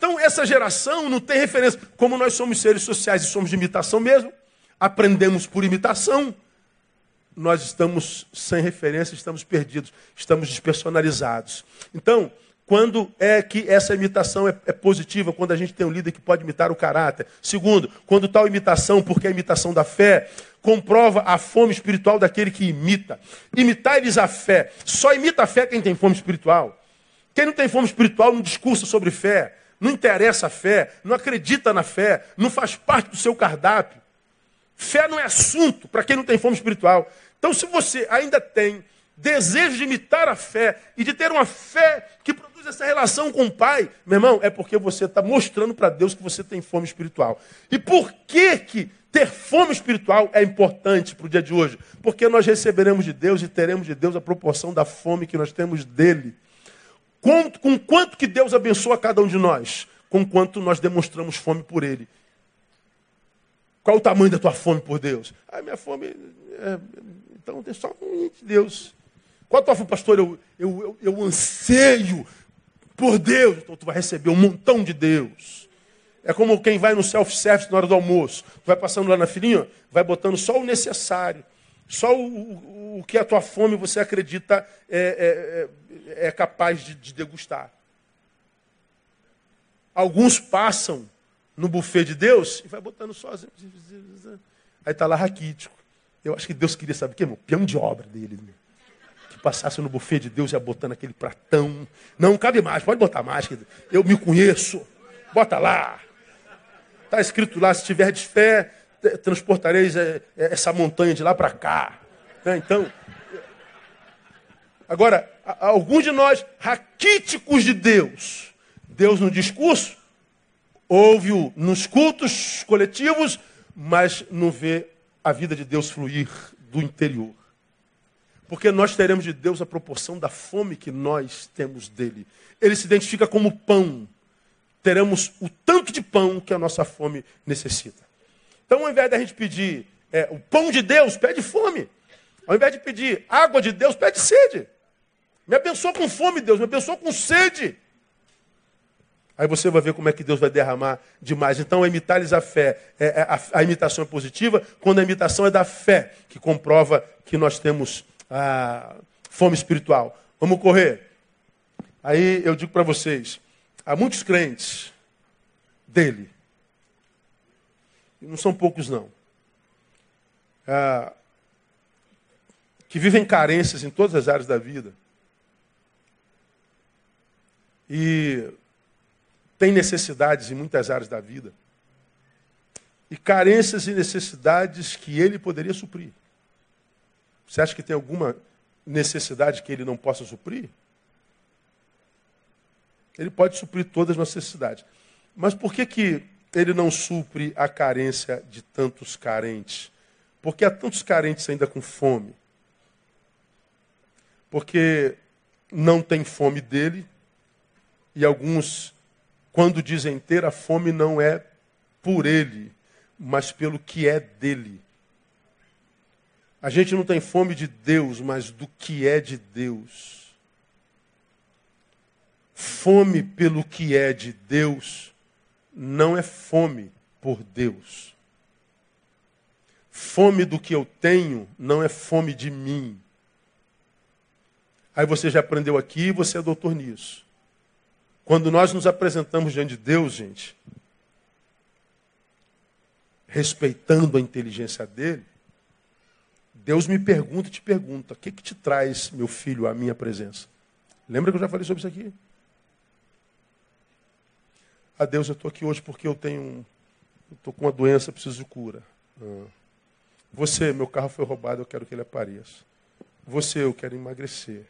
Então, essa geração não tem referência. Como nós somos seres sociais e somos de imitação mesmo, aprendemos por imitação, nós estamos sem referência, estamos perdidos, estamos despersonalizados. Então, quando é que essa imitação é, é, positiva? Quando a gente tem um líder que pode imitar o caráter. Segundo, quando tal imitação, porque é a imitação da fé, comprova a fome espiritual daquele que imita. Imitar-lhes a fé. Só imita a fé quem tem fome espiritual. Quem não tem fome espiritual não discursa sobre fé, não interessa a fé, não acredita na fé, não faz parte do seu cardápio. Fé não é assunto para quem não tem fome espiritual. Então, se você ainda tem desejo de imitar a fé e de ter uma fé que produz essa relação com o Pai, meu irmão, é porque você está mostrando para Deus que você tem fome espiritual. E por que que ter fome espiritual é importante para o dia de hoje? Porque nós receberemos de Deus e teremos de Deus a proporção da fome que nós temos dele. Com, com quanto que Deus abençoa cada um de nós? Com quanto nós demonstramos fome por Ele. Qual o tamanho da tua fome por Deus? Ah, minha fome. É, então tem só um de Deus. Qual a tua fome, pastor? Eu, eu, eu, eu anseio por Deus. Então tu vai receber um montão de Deus. É como quem vai no self-service na hora do almoço. Tu vai passando lá na filinha, vai botando só o necessário. Só o, o, o que a tua fome você acredita é, é, é, é capaz de, de degustar. Alguns passam no buffet de Deus e vai botando sozinho. Aí está lá raquítico. Eu acho que Deus queria saber o que, irmão? Peão de obra dele. Né? Que passasse no buffet de Deus e ia botando aquele pratão. Não, cabe mais, pode botar mais. Eu me conheço. Bota lá. Está escrito lá, se tiver de fé, transportareis é, essa montanha de lá para cá. Né, então, agora, alguns de nós, raquíticos de Deus, Deus no discurso, ouve-o nos cultos coletivos, mas não vê a vida de Deus fluir do interior. Porque nós teremos de Deus a proporção da fome que nós temos dele. Ele se identifica como pão. Teremos o tanto de pão que a nossa fome necessita. Então, ao invés da gente pedir é, o pão de Deus, pede fome. Ao invés de pedir água de Deus, pede sede. Me abençoa com fome, Deus, me abençoa com sede. Aí você vai ver como é que Deus vai derramar demais. Então, imitar-lhes a fé. É, é, a, a, imitação é positiva, quando a imitação é da fé, que comprova que nós temos a fome espiritual. Vamos correr. Aí eu digo para vocês: há muitos crentes dele não são poucos não, é, que vivem carências em todas as áreas da vida. E tem necessidades em muitas áreas da vida. E carências e necessidades que ele poderia suprir. Você acha que tem alguma necessidade que ele não possa suprir? Ele pode suprir todas as necessidades. Mas por que, que ele não supre a carência de tantos carentes. Porque há tantos carentes ainda com fome. Porque não tem fome dele, e alguns, quando dizem ter, a fome não é por ele, mas pelo que é dele. A gente não tem fome de Deus, mas do que é de Deus. Fome pelo que é de Deus não é fome por Deus. Fome do que eu tenho não é fome de mim. Aí você já aprendeu aqui e você é doutor nisso. Quando nós nos apresentamos diante de Deus, gente, respeitando a inteligência dele, Deus me pergunta e te pergunta: o que, que te traz, meu filho, à minha presença? Lembra que eu já falei sobre isso aqui? A Deus, eu estou aqui hoje porque eu tenho, estou com uma doença, preciso de cura. Ah. Você, meu carro foi roubado, eu quero que ele apareça. Você, eu quero emagrecer.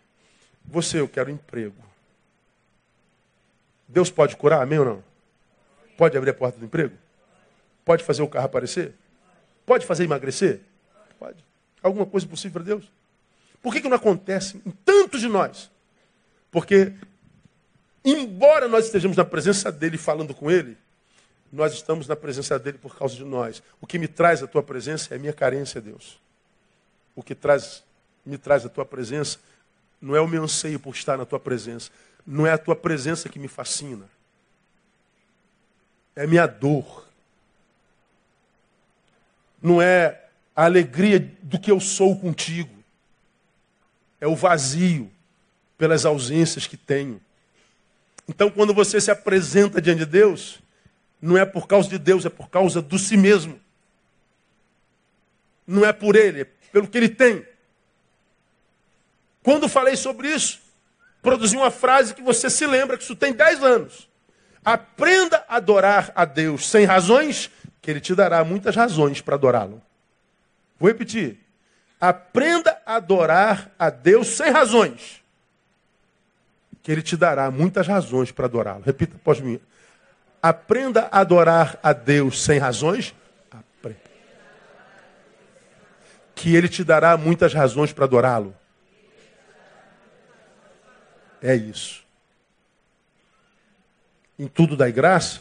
Você, eu quero emprego. Deus pode curar, amém ou não? Pode abrir a porta do emprego? Pode fazer o carro aparecer? Pode fazer emagrecer? Pode. Alguma coisa possível para Deus? Por que, que não acontece em tantos de nós? Porque Embora nós estejamos na presença dele falando com ele, nós estamos na presença dele por causa de nós. O que me traz a tua presença é a minha carência, Deus. O que traz, me traz a tua presença não é o meu anseio por estar na tua presença. Não é a tua presença que me fascina. é minha dor. Não é a alegria do que eu sou contigo. É o vazio pelas ausências que tenho. Então, quando você se apresenta diante de Deus, não é por causa de Deus, é por causa do si mesmo. Não é por ele, é pelo que ele tem. Quando falei sobre isso, produzi uma frase que você se lembra que isso tem 10 anos. Aprenda a adorar a Deus sem razões, que Ele te dará muitas razões para adorá-lo. Vou repetir. Aprenda a adorar a Deus sem razões, que Ele te dará muitas razões para adorá-lo. Repita após mim. Aprenda a adorar a Deus sem razões, que Ele te dará muitas razões para adorá-lo. É isso. Em tudo dai graça,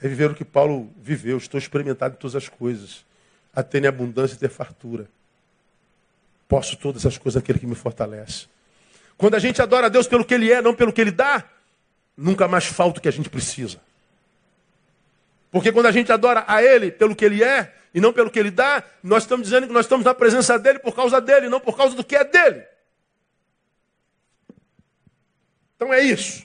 é viver o que Paulo viveu. Estou experimentado em todas as coisas. A ter abundância e ter fartura. Posso todas as coisas naquele que me fortalece. Quando a gente adora a Deus pelo que Ele é, não pelo que Ele dá, nunca mais falta o que a gente precisa. Porque quando a gente adora a Ele pelo que Ele é e não pelo que Ele dá, nós estamos dizendo que nós estamos na presença dEle por causa dEle, não por causa do que é dEle. Então é isso.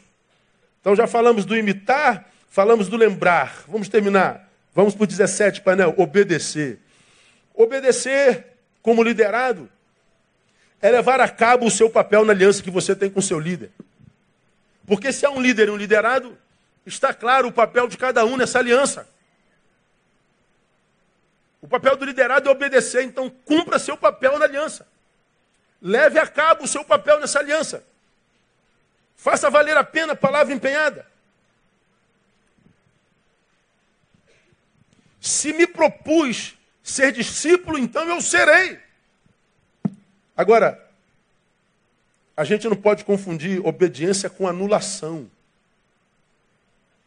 Então já falamos do imitar, falamos do lembrar. Vamos terminar. Vamos para o 17, painel. Obedecer. Obedecer como liderado é levar a cabo o seu papel na aliança que você tem com o seu líder. Porque se há um líder e um liderado, está claro o papel de cada um nessa aliança. O papel do liderado é obedecer, então cumpra seu papel na aliança. Leve a cabo o seu papel nessa aliança. Faça valer a pena a palavra empenhada. Se me propus ser discípulo, então eu serei. Agora, a gente não pode confundir obediência com anulação.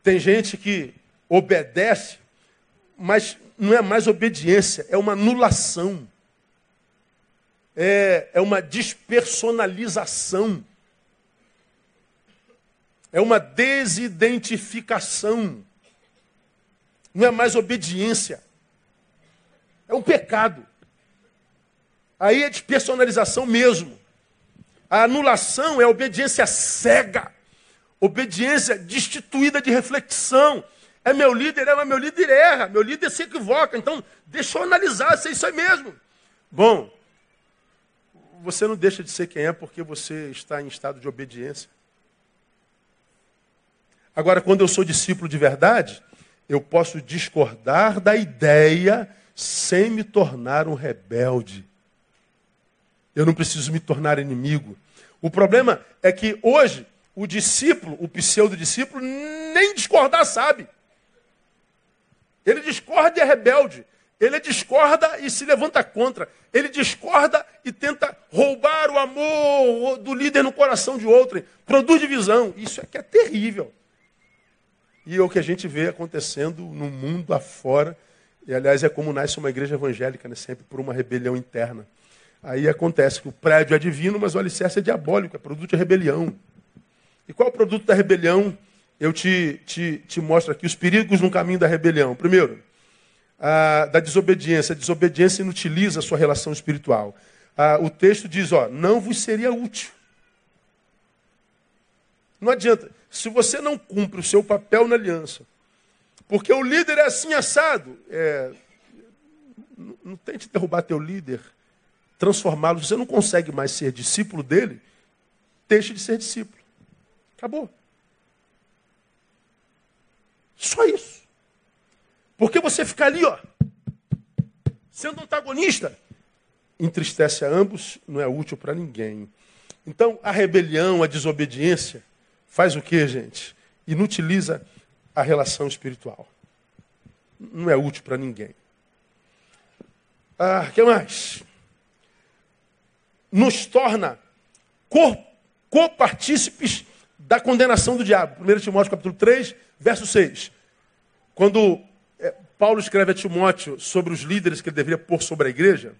Tem gente que obedece, mas não é mais obediência, é uma anulação. É, é uma despersonalização é uma desidentificação. Não é mais obediência. É um pecado. Aí é despersonalização mesmo. A anulação é a obediência cega. Obediência destituída de reflexão. É meu líder, é, mas meu líder erra, meu líder se equivoca. Então, deixa eu analisar se é isso aí mesmo. Bom, você não deixa de ser quem é porque você está em estado de obediência. Agora, quando eu sou discípulo de verdade, eu posso discordar da ideia sem me tornar um rebelde. Eu não preciso me tornar inimigo. O problema é que hoje o discípulo, o pseudo-discípulo, nem discordar sabe. Ele discorda e é rebelde. Ele discorda e se levanta contra. Ele discorda e tenta roubar o amor do líder no coração de outro. Produz divisão. Isso é que é terrível. E é o que a gente vê acontecendo no mundo afora. E, aliás, é como nasce uma igreja evangélica, né? sempre por uma rebelião interna. Aí acontece que o prédio é divino, mas o alicerce é diabólico, é produto de rebelião. E qual é o produto da rebelião? Eu te, te, te mostro aqui os perigos no caminho da rebelião. Primeiro, da desobediência. A desobediência inutiliza a sua relação espiritual. O texto diz, ó, não vos seria útil. Não adianta. Se você não cumpre o seu papel na aliança, porque o líder é assim assado, é, não tente derrubar teu líder, transformá-lo. Você não consegue mais ser discípulo dele, deixe de ser discípulo. Acabou. Só isso. Porque você ficar ali, ó, sendo antagonista, entristece a ambos, não é útil para ninguém. Então, a rebelião, a desobediência, faz o que, gente? Inutiliza a relação espiritual. Não é útil para ninguém. Ah, que mais? Nos torna copartícipes da condenação do diabo. 1 Timóteo capítulo 3, verso 6. Quando é, Paulo escreve a Timóteo sobre os líderes que ele deveria pôr sobre a igreja,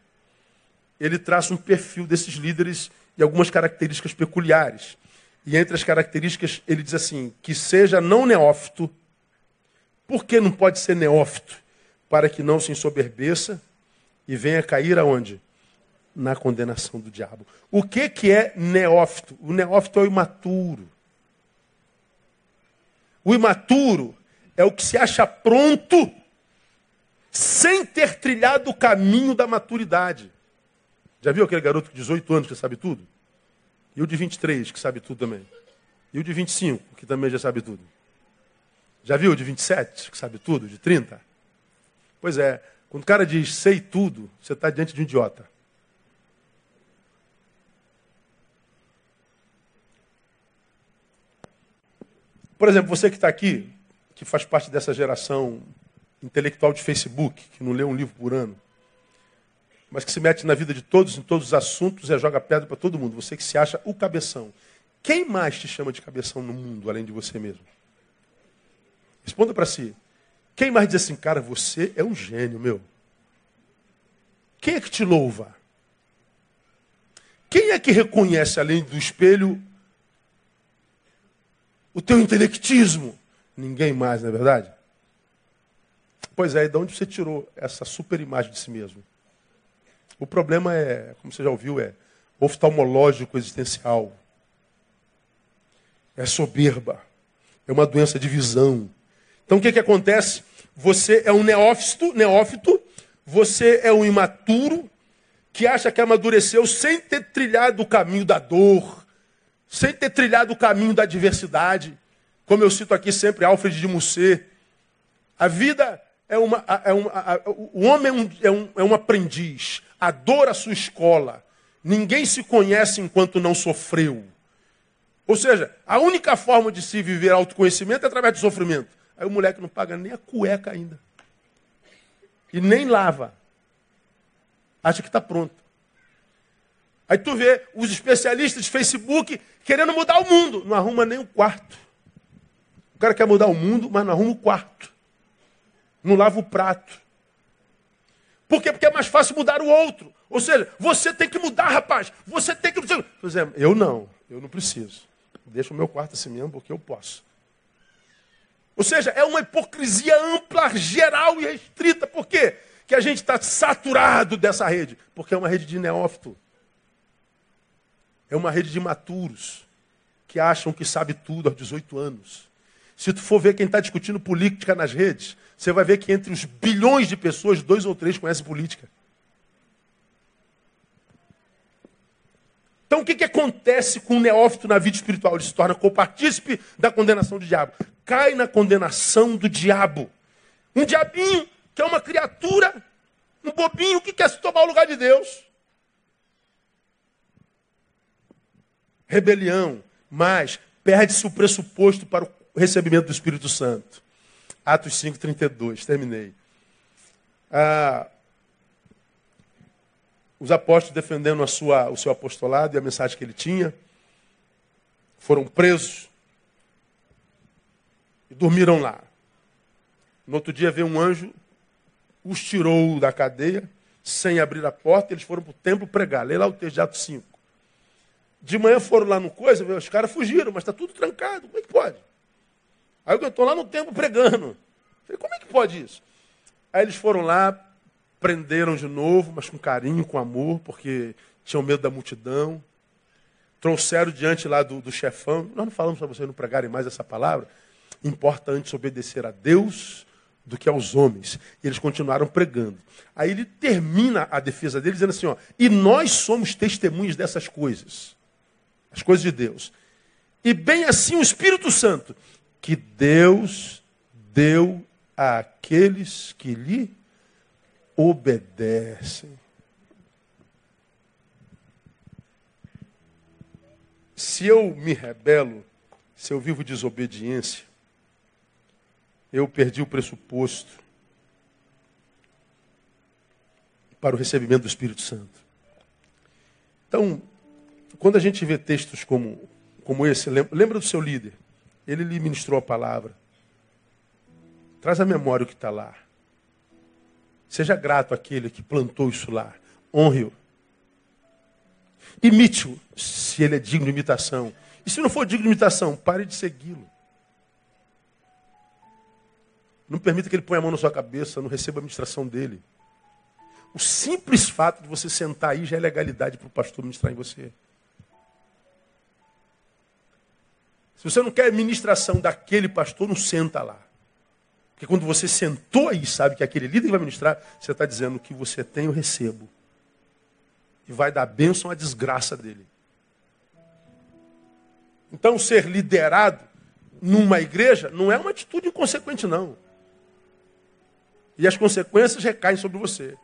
ele traça um perfil desses líderes e algumas características peculiares. E entre as características, ele diz assim: que seja não neófito, Por que não pode ser neófito? Para que não se ensoberbeça e venha cair aonde? Na condenação do diabo. O que, que é neófito? O neófito é o imaturo. O imaturo é o que se acha pronto sem ter trilhado o caminho da maturidade. Já viu aquele garoto de 18 anos que sabe tudo? E o de 23, que sabe tudo também? E o de 25, que também já sabe tudo? Já viu o de 27, que sabe tudo? De 30? Pois é, quando o cara diz sei tudo, você está diante de um idiota. Por exemplo, você que está aqui, que faz parte dessa geração intelectual de Facebook, que não lê um livro por ano, mas que se mete na vida de todos, em todos os assuntos e joga pedra para todo mundo. Você que se acha o cabeção. Quem mais te chama de cabeção no mundo, além de você mesmo? Responda para si. Quem mais diz assim, cara, você é um gênio, meu? Quem é que te louva? Quem é que reconhece, além do espelho, o teu intelectismo? Ninguém mais, não é verdade? Pois é, e de onde você tirou essa super imagem de si mesmo? O problema é, como você já ouviu, é oftalmológico existencial. É soberba. É uma doença de visão. Então o que, que acontece? Você é um neófito, neófito, você é um imaturo que acha que amadureceu sem ter trilhado o caminho da dor, sem ter trilhado o caminho da adversidade. Como eu cito aqui sempre Alfred de Musset, a vida é uma. É uma a, o homem é um, é, um, é um aprendiz, a dor a sua escola. Ninguém se conhece enquanto não sofreu. Ou seja, a única forma de se viver autoconhecimento é através do sofrimento. Aí o moleque não paga nem a cueca ainda. E nem lava. Acha que está pronto. Aí tu vê os especialistas de Facebook querendo mudar o mundo. Não arruma nem o quarto. O cara quer mudar o mundo, mas não arruma o quarto. Não lava o prato. Por quê? Porque é mais fácil mudar o outro. Ou seja, você tem que mudar, rapaz. Você tem que. Pois é, eu não. Eu não preciso. Deixa o meu quarto assim mesmo, porque eu posso. Ou seja, é uma hipocrisia ampla, geral e restrita. Por quê? Que a gente está saturado dessa rede. Porque é uma rede de neófito. É uma rede de maturos que acham que sabe tudo aos 18 anos. Se tu for ver quem está discutindo política nas redes, você vai ver que entre os bilhões de pessoas, dois ou três conhecem política. Então o que, que acontece com o neófito na vida espiritual? Ele se torna copartícipe da condenação do diabo. Cai na condenação do diabo. Um diabinho que é uma criatura, um bobinho que quer se tomar o lugar de Deus. Rebelião, mas perde-se o pressuposto para o recebimento do Espírito Santo. Atos 5,32, terminei. Ah, os apóstolos defendendo a sua, o seu apostolado e a mensagem que ele tinha, foram presos e dormiram lá. No outro dia veio um anjo, os tirou da cadeia, sem abrir a porta, eles foram para o templo pregar. Lê lá o texto de Atos 5. De manhã foram lá no coisa, os caras fugiram, mas está tudo trancado. Como é que pode? Aí eu estou lá no templo pregando. Falei, como é que pode isso? Aí eles foram lá, prenderam de novo, mas com carinho, com amor, porque tinham medo da multidão. Trouxeram diante lá do, do chefão. Nós não falamos para vocês não pregarem mais essa palavra. Importa antes obedecer a Deus do que aos homens. E eles continuaram pregando. Aí ele termina a defesa dele dizendo assim: ó, e nós somos testemunhas dessas coisas, as coisas de Deus. E bem assim o Espírito Santo, que Deus deu àqueles que lhe obedecem. Se eu me rebelo, se eu vivo desobediência, eu perdi o pressuposto para o recebimento do Espírito Santo. Então, quando a gente vê textos como, como esse, lembra do seu líder. Ele lhe ministrou a palavra. Traz à memória o que está lá. Seja grato àquele que plantou isso lá. Honre-o. Imite-o, se ele é digno de imitação. E se não for digno de imitação, pare de segui-lo. Não permita que ele ponha a mão na sua cabeça, não receba a ministração dele. O simples fato de você sentar aí já é legalidade para o pastor ministrar em você. Se você não quer ministração daquele pastor, não senta lá. Porque quando você sentou aí, sabe que aquele líder vai ministrar, você está dizendo que você tem, eu recebo. E vai dar bênção à desgraça dele. Então, ser liderado numa igreja não é uma atitude inconsequente, não. E as consequências recaem sobre você.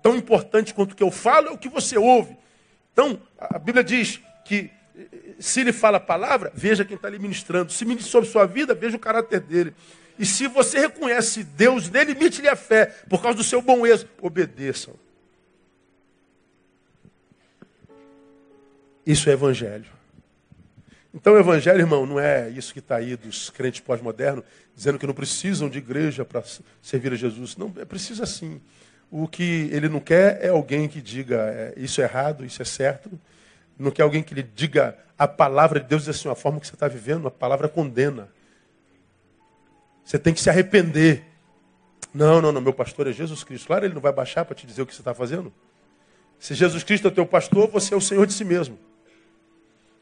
Tão importante quanto o que eu falo é o que você ouve. Então, a Bíblia diz que se ele fala a palavra, veja quem está ali ministrando. Se ministra sobre sua vida, veja o caráter dele. E se você reconhece Deus nele, imite-lhe a fé, por causa do seu bom êxito, obedeçam. Isso é evangelho. Então o evangelho, irmão, não é isso que está aí dos crentes pós-modernos, dizendo que não precisam de igreja para servir a Jesus. Não, é preciso assim. O que ele não quer é alguém que diga é, isso é errado, isso é certo. Não quer alguém que lhe diga a palavra de Deus assim, a forma que você está vivendo, a palavra condena. Você tem que se arrepender. Não, não, não, meu pastor é Jesus Cristo. Claro, ele não vai baixar para te dizer o que você está fazendo. Se Jesus Cristo é teu pastor, você é o Senhor de si mesmo.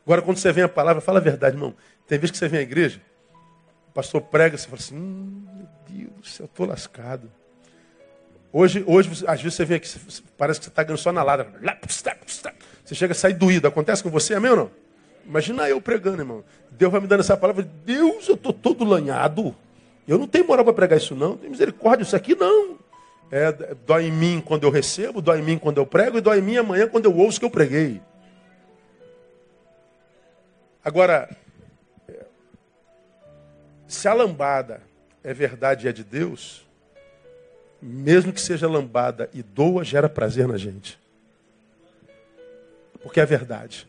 Agora, quando você vem a palavra, fala a verdade, irmão. Tem vezes que você vem à igreja, o pastor prega, você fala assim, hum, meu Deus, eu estou lascado. Hoje, hoje, às vezes você vem aqui, parece que você está ganhando só na lada. Você chega a sair doído. Acontece com você, amém ou não? Imagina eu pregando, irmão. Deus vai me dando essa palavra. Deus, eu estou todo lanhado. Eu não tenho moral para pregar isso, não. Tem misericórdia, isso aqui não. É, dói em mim quando eu recebo, dói em mim quando eu prego, e dói em mim amanhã quando eu ouço que eu preguei. Agora, se a lambada é verdade e é de Deus, mesmo que seja lambada e doa, gera prazer na gente. Porque é verdade.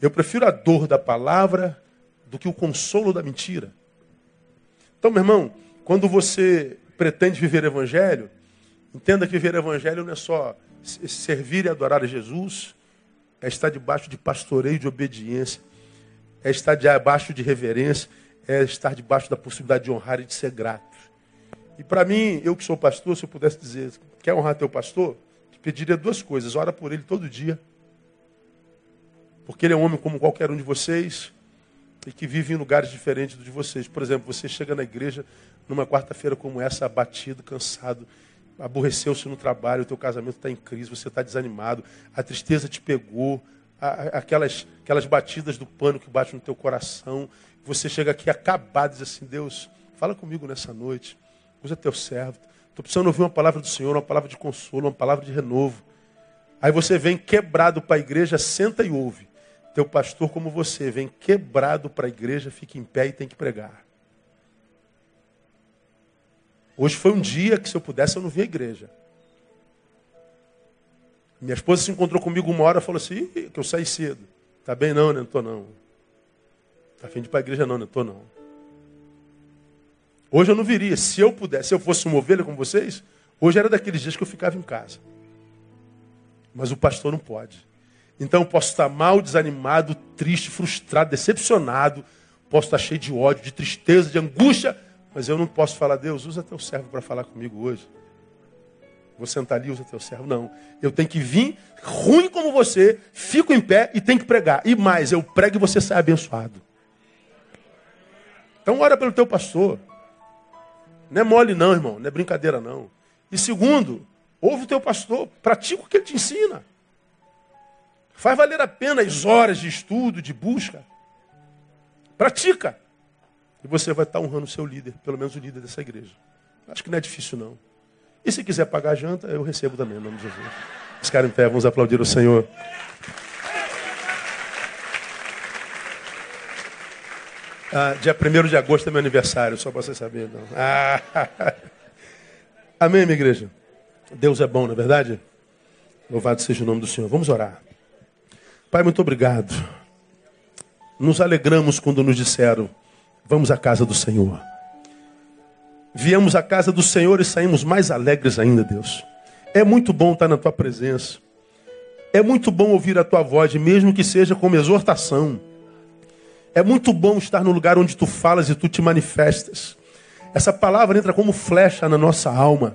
Eu prefiro a dor da palavra do que o consolo da mentira. Então, meu irmão, quando você pretende viver evangelho, entenda que viver evangelho não é só servir e adorar a Jesus, é estar debaixo de pastoreio de obediência, é estar debaixo de reverência, é estar debaixo da possibilidade de honrar e de ser grato. E para mim, eu que sou pastor, se eu pudesse dizer, quer honrar teu pastor? Te pediria duas coisas. Ora por ele todo dia. Porque ele é um homem como qualquer um de vocês e que vive em lugares diferentes do de vocês. Por exemplo, você chega na igreja numa quarta-feira como essa, abatido, cansado, aborreceu-se no trabalho, o teu casamento está em crise, você está desanimado, a tristeza te pegou, aquelas, aquelas batidas do pano que bate no teu coração. Você chega aqui acabado e diz assim, Deus, fala comigo nessa noite, usa teu servo. Estou precisando ouvir uma palavra do Senhor, uma palavra de consolo, uma palavra de renovo. Aí você vem quebrado para a igreja, senta e ouve. Teu pastor, como você, vem quebrado para a igreja, fica em pé e tem que pregar. Hoje foi um dia que, se eu pudesse, eu não vi a igreja. Minha esposa se encontrou comigo uma hora e falou assim, que eu saí cedo. Tá bem não, né? Não tô não. Tá afim de ir para a igreja não, né? Não tô não. Hoje eu não viria. Se eu pudesse, se eu fosse uma ovelha com vocês, hoje era daqueles dias que eu ficava em casa. Mas o pastor não pode. Então eu posso estar mal, desanimado, triste, frustrado, decepcionado, posso estar cheio de ódio, de tristeza, de angústia, mas eu não posso falar, Deus, usa teu servo para falar comigo hoje. Vou sentar ali, usa teu servo. Não. Eu tenho que vir, ruim como você, fico em pé e tenho que pregar. E mais, eu prego e você sai abençoado. Então ora pelo teu pastor. Não é mole não, irmão. Não é brincadeira não. E segundo, ouve o teu pastor, pratica o que ele te ensina. Faz valer a pena as horas de estudo, de busca. Pratica. E você vai estar honrando o seu líder, pelo menos o líder dessa igreja. Acho que não é difícil, não. E se quiser pagar a janta, eu recebo também, em nome de Jesus. Os caras em pé, vamos aplaudir o Senhor. Ah, dia 1 de agosto é meu aniversário, só para você saber. Não. Ah, Amém, minha igreja? Deus é bom, não é verdade? Louvado seja o nome do Senhor. Vamos orar. Pai, muito obrigado. Nos alegramos quando nos disseram: vamos à casa do Senhor. Viemos à casa do Senhor e saímos mais alegres ainda, Deus. É muito bom estar na tua presença. É muito bom ouvir a tua voz, mesmo que seja como exortação. É muito bom estar no lugar onde tu falas e tu te manifestas. Essa palavra entra como flecha na nossa alma.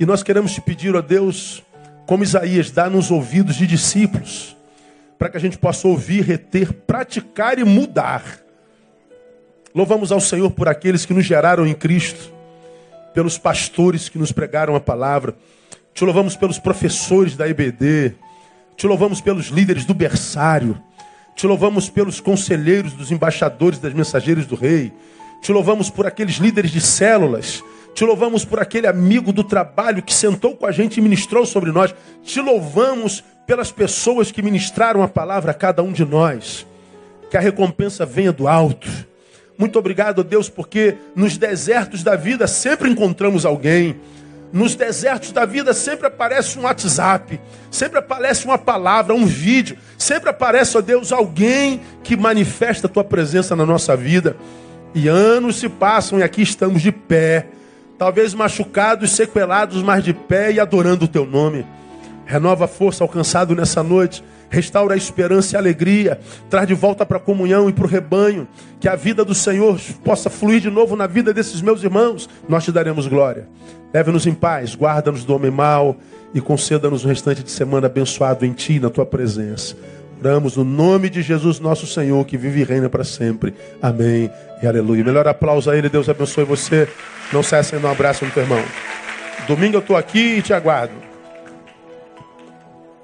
E nós queremos te pedir, ó Deus, como Isaías, dá-nos ouvidos de discípulos, para que a gente possa ouvir, reter, praticar e mudar. Louvamos ao Senhor por aqueles que nos geraram em Cristo, pelos pastores que nos pregaram a palavra. Te louvamos pelos professores da IBD. Te louvamos pelos líderes do berçário. Te louvamos pelos conselheiros dos embaixadores das mensageiras do rei. Te louvamos por aqueles líderes de células te louvamos por aquele amigo do trabalho que sentou com a gente e ministrou sobre nós. Te louvamos pelas pessoas que ministraram a palavra a cada um de nós. Que a recompensa venha do alto. Muito obrigado, Deus, porque nos desertos da vida sempre encontramos alguém. Nos desertos da vida sempre aparece um WhatsApp, sempre aparece uma palavra, um vídeo, sempre aparece, ó Deus, alguém que manifesta a tua presença na nossa vida. E anos se passam e aqui estamos de pé talvez machucados, sequelados, mas de pé e adorando o teu nome. Renova a força alcançado nessa noite. Restaura a esperança e a alegria. Traz de volta para a comunhão e para o rebanho. Que a vida do Senhor possa fluir de novo na vida desses meus irmãos. Nós te daremos glória. Leve-nos em paz. Guarda-nos do homem mau. E conceda-nos o restante de semana abençoado em Ti, na Tua presença. Oramos no nome de Jesus, nosso Senhor, que vive e reina para sempre. Amém e aleluia. Melhor aplauso a Ele. Deus abençoe você. Não cesse em um abraço no teu irmão. Domingo eu estou aqui e te aguardo.